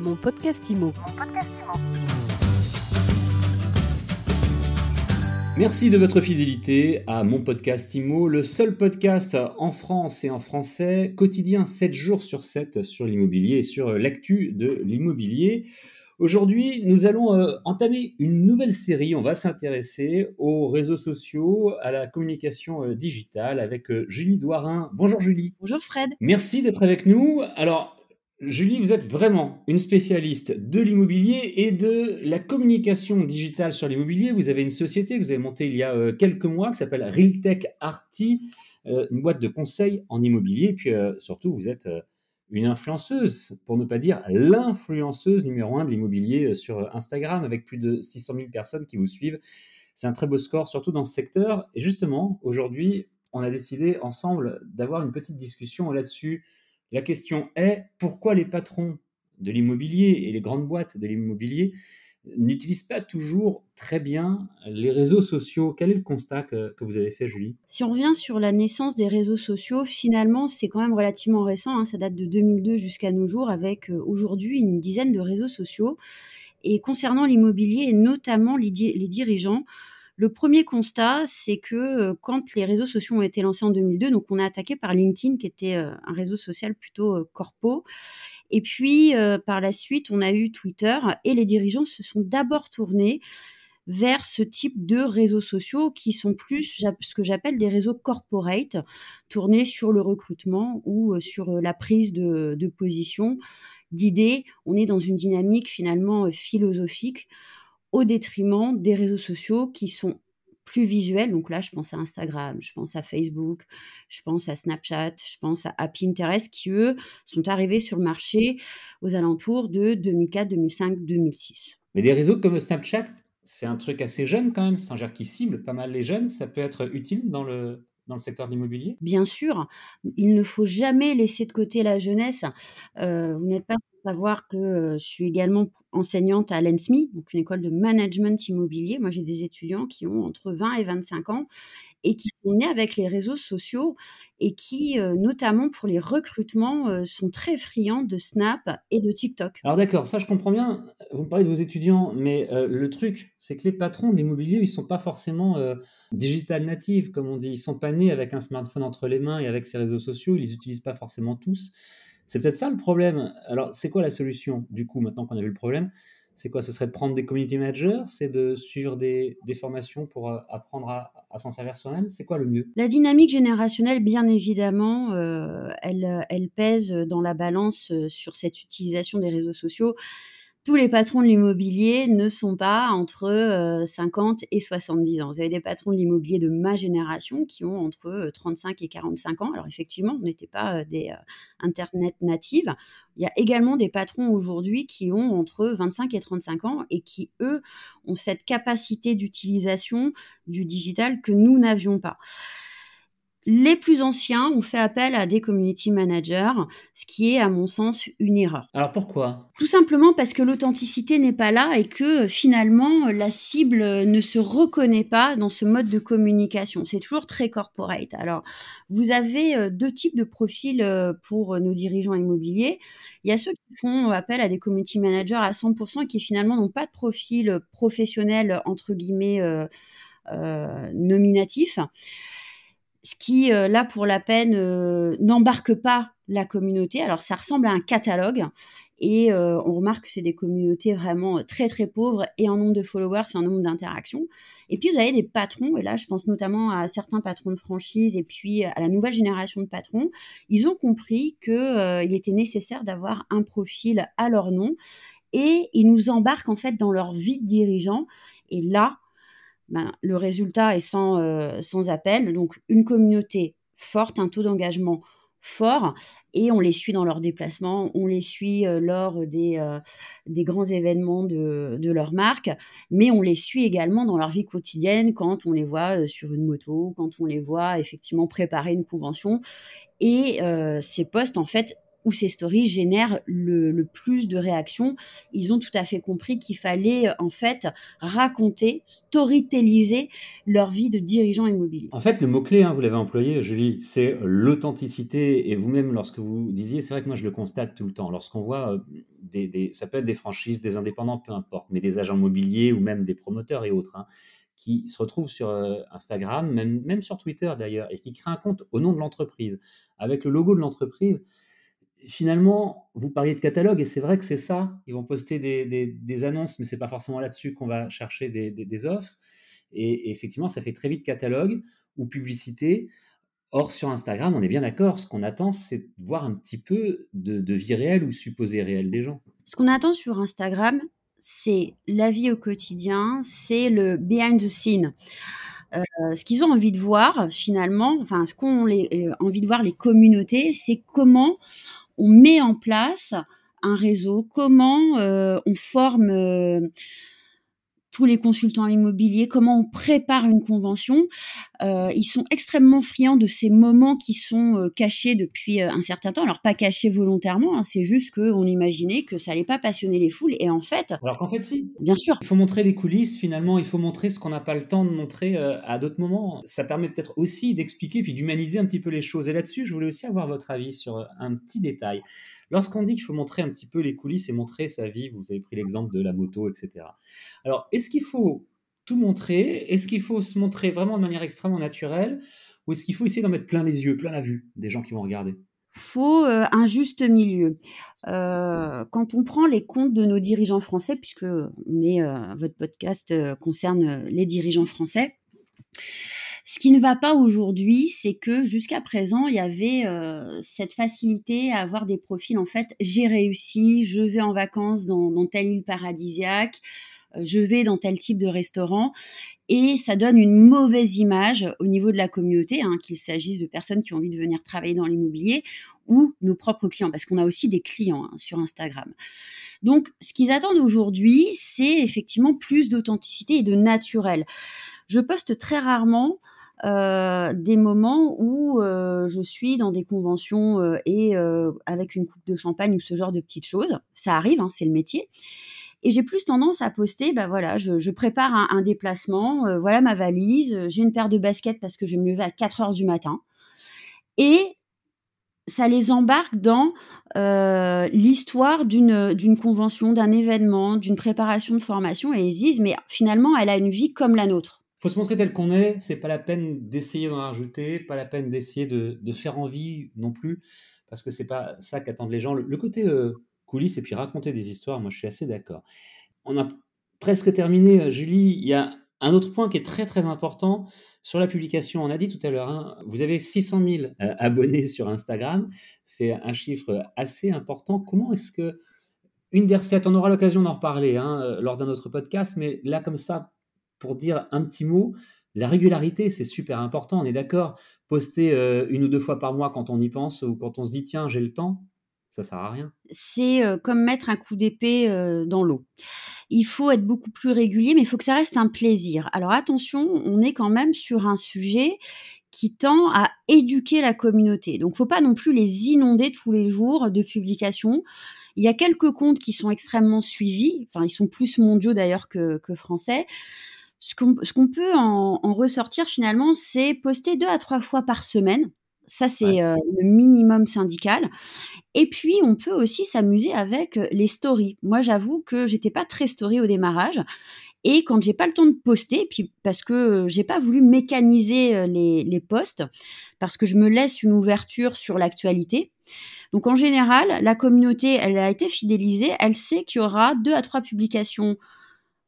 Mon podcast IMO. Merci de votre fidélité à mon podcast IMO, le seul podcast en France et en français, quotidien 7 jours sur 7 sur l'immobilier et sur l'actu de l'immobilier. Aujourd'hui, nous allons euh, entamer une nouvelle série. On va s'intéresser aux réseaux sociaux, à la communication euh, digitale avec euh, Julie Douarin. Bonjour Julie. Bonjour Fred. Merci d'être avec nous. Alors, Julie, vous êtes vraiment une spécialiste de l'immobilier et de la communication digitale sur l'immobilier. Vous avez une société que vous avez montée il y a quelques mois qui s'appelle Realtech Arty, une boîte de conseil en immobilier. Et puis surtout, vous êtes une influenceuse, pour ne pas dire l'influenceuse numéro un de l'immobilier euh, sur Instagram, avec plus de 600 000 personnes qui vous suivent. C'est un très beau score, surtout dans ce secteur. Et justement, aujourd'hui, on a décidé ensemble d'avoir une petite discussion là-dessus. La question est, pourquoi les patrons de l'immobilier et les grandes boîtes de l'immobilier n'utilisent pas toujours très bien les réseaux sociaux? Quel est le constat que, vous avez fait, Julie? Si on revient sur la naissance des réseaux sociaux, finalement, c'est quand même relativement récent. Hein. ça date de 2002 jusqu'à nos jours, avec euh, aujourd'hui une dizaine de réseaux sociaux. Et concernant l'immobilier, et notamment les, dirigeants, le premier constat, c'est que euh, quand les réseaux sociaux ont été lancés en 2002, donc on a attaqué par LinkedIn, qui était euh, un réseau social plutôt corpo, et puis, euh, par la suite, on a eu Twitter et les dirigeants se sont d'abord tournés vers ce type de réseaux sociaux qui sont plus ce que j'appelle des réseaux corporate, tournés sur le recrutement ou euh, sur euh, la prise de, de position, d'idées. On est dans une dynamique finalement philosophique au détriment des réseaux sociaux qui sont plus visuel. Donc là, je pense à Instagram, je pense à Facebook, je pense à Snapchat, je pense à, Pinterest, qui eux sont arrivés sur le marché aux alentours de 2004, 2005, 2006. Mais des réseaux comme Snapchat, c'est un truc assez jeune quand même, c'est un genre qui cible pas mal les jeunes. Ça peut être utile dans le, dans le secteur de l'immobilier? Bien sûr, il ne faut jamais laisser de côté la jeunesse. Euh, vous n'êtes pas savoir que je suis également enseignante à l'ENSMI, donc une école de management immobilier. Moi, j'ai des étudiants qui ont entre 20 et 25 ans et qui sont nés avec les réseaux sociaux et qui, notamment pour les recrutements, sont très friands de Snap et de TikTok. Alors d'accord, ça je comprends bien. Vous me parlez de vos étudiants, mais le truc, c'est que les patrons de l'immobilier, ils sont pas forcément digital natives, comme on dit. Ils sont pas nés avec un smartphone entre les mains et avec ces réseaux sociaux. Ils les utilisent pas forcément tous. C'est peut-être ça le problème. Alors, c'est quoi la solution, du coup, maintenant qu'on a vu le problème? C'est quoi? Ce serait de prendre des community managers? C'est de suivre des, formations pour euh, apprendre à, s'en servir soi-même? C'est quoi le mieux? La dynamique générationnelle, bien évidemment, euh, elle, pèse dans la balance euh, sur cette utilisation des réseaux sociaux tous les patrons de l'immobilier ne sont pas entre 50 et 70 ans. Vous avez des patrons de l'immobilier de ma génération qui ont entre 35 et 45 ans. Alors effectivement, on n'était pas des Internet natives. Il y a également des patrons aujourd'hui qui ont entre 25 et 35 ans et qui, eux, ont cette capacité d'utilisation du digital que nous n'avions pas. Les plus anciens ont fait appel à des community managers, ce qui est à mon sens une erreur. Alors pourquoi? Tout simplement parce que l'authenticité n'est pas là et que finalement la cible ne se reconnaît pas dans ce mode de communication. C'est toujours très corporate. Alors vous avez euh, deux types de profils euh, pour nos dirigeants immobiliers. Il y a ceux qui font appel à des community managers à 100% et qui finalement n'ont pas de profil professionnel entre guillemets euh, euh nominatif ce qui, euh, là, pour la peine, euh, n'embarque pas la communauté. Alors, ça ressemble à un catalogue. Et euh, on remarque que c'est des communautés vraiment très, très pauvres et en nombre de followers et en nombre d'interactions. Et puis, vous avez des patrons. Et là, je pense notamment à certains patrons de franchise et puis à la nouvelle génération de patrons. Ils ont compris qu'il était nécessaire d'avoir un profil à leur nom. Et ils nous embarquent, en fait, dans leur vie de dirigeant. Et là, ben, le résultat est sans, euh, sans appel. Donc, une communauté forte, un taux d'engagement fort, et on les suit dans leurs déplacements, on les suit euh, lors des, euh, des grands événements de, de, leur marque, mais on les suit également dans leur vie quotidienne quand on les voit sur une moto, quand on les voit effectivement préparer une convention. Et ces postes, en fait, où ces stories génèrent le, plus de réactions. Ils ont tout à fait compris qu'il fallait en fait raconter, storytelliser leur vie de dirigeant immobilier. En fait, le mot-clé, hein, vous l'avez employé, Julie, c'est l'authenticité. Et vous-même, lorsque vous disiez, c'est vrai que moi je le constate tout le temps, lorsqu'on voit, euh, des, ça peut être des franchises, des indépendants, peu importe, mais des agents immobiliers ou même des promoteurs et autres. Hein, qui se retrouvent sur euh, Instagram, même, même sur Twitter d'ailleurs, et qui créent un compte au nom de l'entreprise, avec le logo de l'entreprise, finalement, vous parliez de catalogue, et c'est vrai que c'est ça. Ils vont poster des, annonces, mais c'est pas forcément là-dessus qu'on va chercher des, offres. Et, effectivement, ça fait très vite catalogue ou publicité. Or, sur Instagram, on est bien d'accord, ce qu'on attend, c'est de voir un petit peu de, vie réelle ou supposée réelle des gens. Ce qu'on attend sur Instagram, c'est la vie au quotidien, c'est le behind the scene. Euh, ce qu'ils ont envie de voir finalement, enfin ce qu'ont euh, envie de voir les communautés, c'est comment on met en place un réseau, comment euh, on forme euh, tous les consultants immobiliers, comment on prépare une convention. Euh, ils sont extrêmement friands de ces moments qui sont cachés depuis un certain temps. Alors pas cachés volontairement, hein, c'est juste qu'on imaginait que ça allait pas passionner les foules. Et en fait, alors qu'en fait si. Bien sûr. Il faut montrer les coulisses. Finalement, il faut montrer ce qu'on n'a pas le temps de montrer à d'autres moments. Ça permet peut-être aussi d'expliquer puis d'humaniser un petit peu les choses. Et là-dessus, je voulais aussi avoir votre avis sur un petit détail. Lorsqu'on dit qu'il faut montrer un petit peu les coulisses et montrer sa vie, vous avez pris l'exemple de la moto, etc. Alors, est-ce qu'il faut tout montrer? Est-ce qu'il faut se montrer vraiment de manière extrêmement naturelle? Ou est-ce qu'il faut essayer d'en mettre plein les yeux, plein la vue des gens qui vont regarder? Faut euh, un juste milieu. Euh, quand on prend les comptes de nos dirigeants français, puisque euh, votre podcast concerne les dirigeants français, ce qui ne va pas aujourd'hui, c'est que jusqu'à présent, il y avait euh, cette facilité à avoir des profils en fait, j'ai réussi, je vais en vacances dans, dans telle île paradisiaque, euh, je vais dans tel type de restaurant et ça donne une mauvaise image au niveau de la communauté, hein, qu'il s'agisse de personnes qui ont envie de venir travailler dans l'immobilier ou nos propres clients, parce qu'on a aussi des clients hein, sur Instagram. Donc, ce qu'ils attendent aujourd'hui, c'est effectivement plus d'authenticité et de naturel. Je poste très rarement euh, des moments où euh, je suis dans des conventions euh, et avec une coupe de champagne ou ce genre de petites choses. Ça arrive, hein, c'est le métier. Et j'ai plus tendance à poster, bah voilà, je, prépare un, déplacement, voilà ma valise, j'ai une paire de baskets parce que je me lever à 4 heures du matin. Et ça les embarque dans l'histoire d'une convention, d'un événement, d'une préparation de formation, et ils se disent, mais finalement, elle a une vie comme la nôtre faut se montrer tel qu'on est. C'est pas la peine d'essayer d'en rajouter, pas la peine d'essayer de, faire envie non plus, parce que c'est pas ça qu'attendent les gens. Le, côté euh, coulisses et puis raconter des histoires, moi je suis assez d'accord. On a presque terminé, euh, Julie. Il y a un autre point qui est très très important sur la publication. On a dit tout à l'heure, hein, vous avez 600 000 euh, abonnés sur Instagram. C'est un chiffre assez important. Comment est-ce que une des recettes, on aura l'occasion d'en reparler hein, lors d'un autre podcast, mais là comme ça, pour dire un petit mot, la régularité, c'est super important, on est d'accord. Poster euh, une ou deux fois par mois quand on y pense ou quand on se dit tiens, j'ai le temps, ça sert à rien. C'est euh, comme mettre un coup d'épée euh, dans l'eau. Il faut être beaucoup plus régulier, mais il faut que ça reste un plaisir. Alors attention, on est quand même sur un sujet qui tend à éduquer la communauté. Donc, faut pas non plus les inonder tous les jours de publications. Il y a quelques comptes qui sont extrêmement suivis. Enfin, ils sont plus mondiaux d'ailleurs que, que français ce qu'on peut en, ressortir finalement, c'est poster deux à trois fois par semaine. Ça, c'est euh, le minimum syndical. Et puis, on peut aussi s'amuser avec euh, les stories. Moi, j'avoue que j'étais pas très story au démarrage. Et quand j'ai pas le temps de poster, puis parce que euh, j'ai pas voulu mécaniser les, les posts, parce que je me laisse une ouverture sur l'actualité. Donc en général, la communauté, elle a été fidélisée, elle sait qu'il y aura deux à trois publications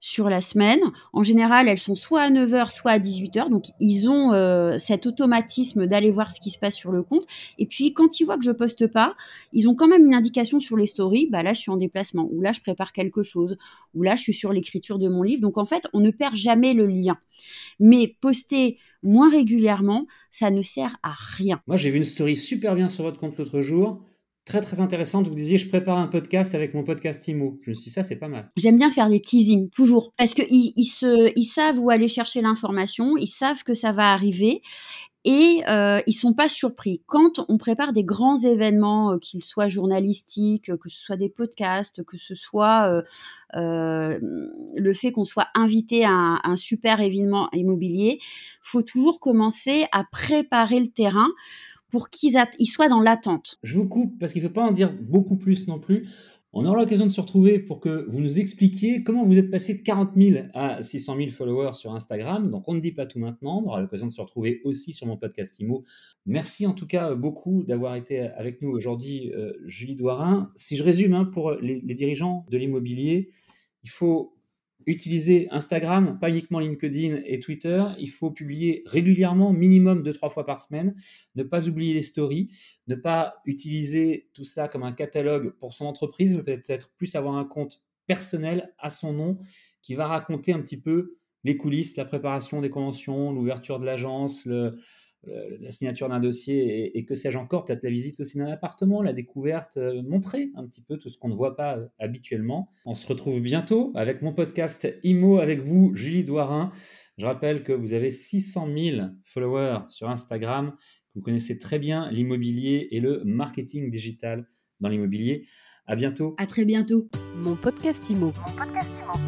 sur la semaine. En général, elles sont soit à 9h, soit à 18h. Donc, ils ont euh, cet automatisme d'aller voir ce qui se passe sur le compte. Et puis, quand ils voient que je poste pas, ils ont quand même une indication sur les stories. Bah là, je suis en déplacement. Ou là, je prépare quelque chose. Ou là, je suis sur l'écriture de mon livre. Donc, en fait, on ne perd jamais le lien. Mais poster moins régulièrement, ça ne sert à rien. Moi, j'ai vu une story super bien sur votre compte l'autre jour très très intéressante. Vous disiez, je prépare un podcast avec mon podcast IMO. Je me suis ça, c'est pas mal. J'aime bien faire des teasings, toujours. Parce qu'ils ils se, ils savent où aller chercher l'information, ils savent que ça va arriver. et euh, ils sont pas surpris quand on prépare des grands événements, euh, qu'ils soient journalistiques, que ce soit des podcasts, que ce soit euh, euh le fait qu'on soit invité à un, super événement immobilier, faut toujours commencer à préparer le terrain pour qu'ils soient dans l'attente. Je vous coupe parce qu'il ne faut pas en dire beaucoup plus non plus. On aura l'occasion de se retrouver pour que vous nous expliquiez comment vous êtes passé de 40 000 à 600 000 followers sur Instagram. Donc on ne dit pas tout maintenant. On aura l'occasion de se retrouver aussi sur mon podcast IMO. Merci en tout cas beaucoup d'avoir été avec nous aujourd'hui, euh, Julie Douarin. Si je résume hein, pour les dirigeants de l'immobilier, il faut utiliser Instagram, pas uniquement LinkedIn et Twitter. Il faut publier régulièrement, minimum deux, trois fois par semaine. Ne pas oublier les stories. Ne pas utiliser tout ça comme un catalogue pour son entreprise, mais peut-être plus avoir un compte personnel à son nom qui va raconter un petit peu les coulisses, la préparation des conventions, l'ouverture de l'agence, le, la signature d'un dossier et, que sais-je encore, peut-être la visite aussi d'un appartement, la découverte, euh, montrer un petit peu tout ce qu'on ne voit pas euh, habituellement. On se retrouve bientôt avec mon podcast IMO avec vous, Julie Douarin. Je rappelle que vous avez 600 000 followers sur Instagram, vous connaissez très bien l'immobilier et le marketing digital dans l'immobilier. À bientôt. À très bientôt. Mon podcast IMO. Mon podcast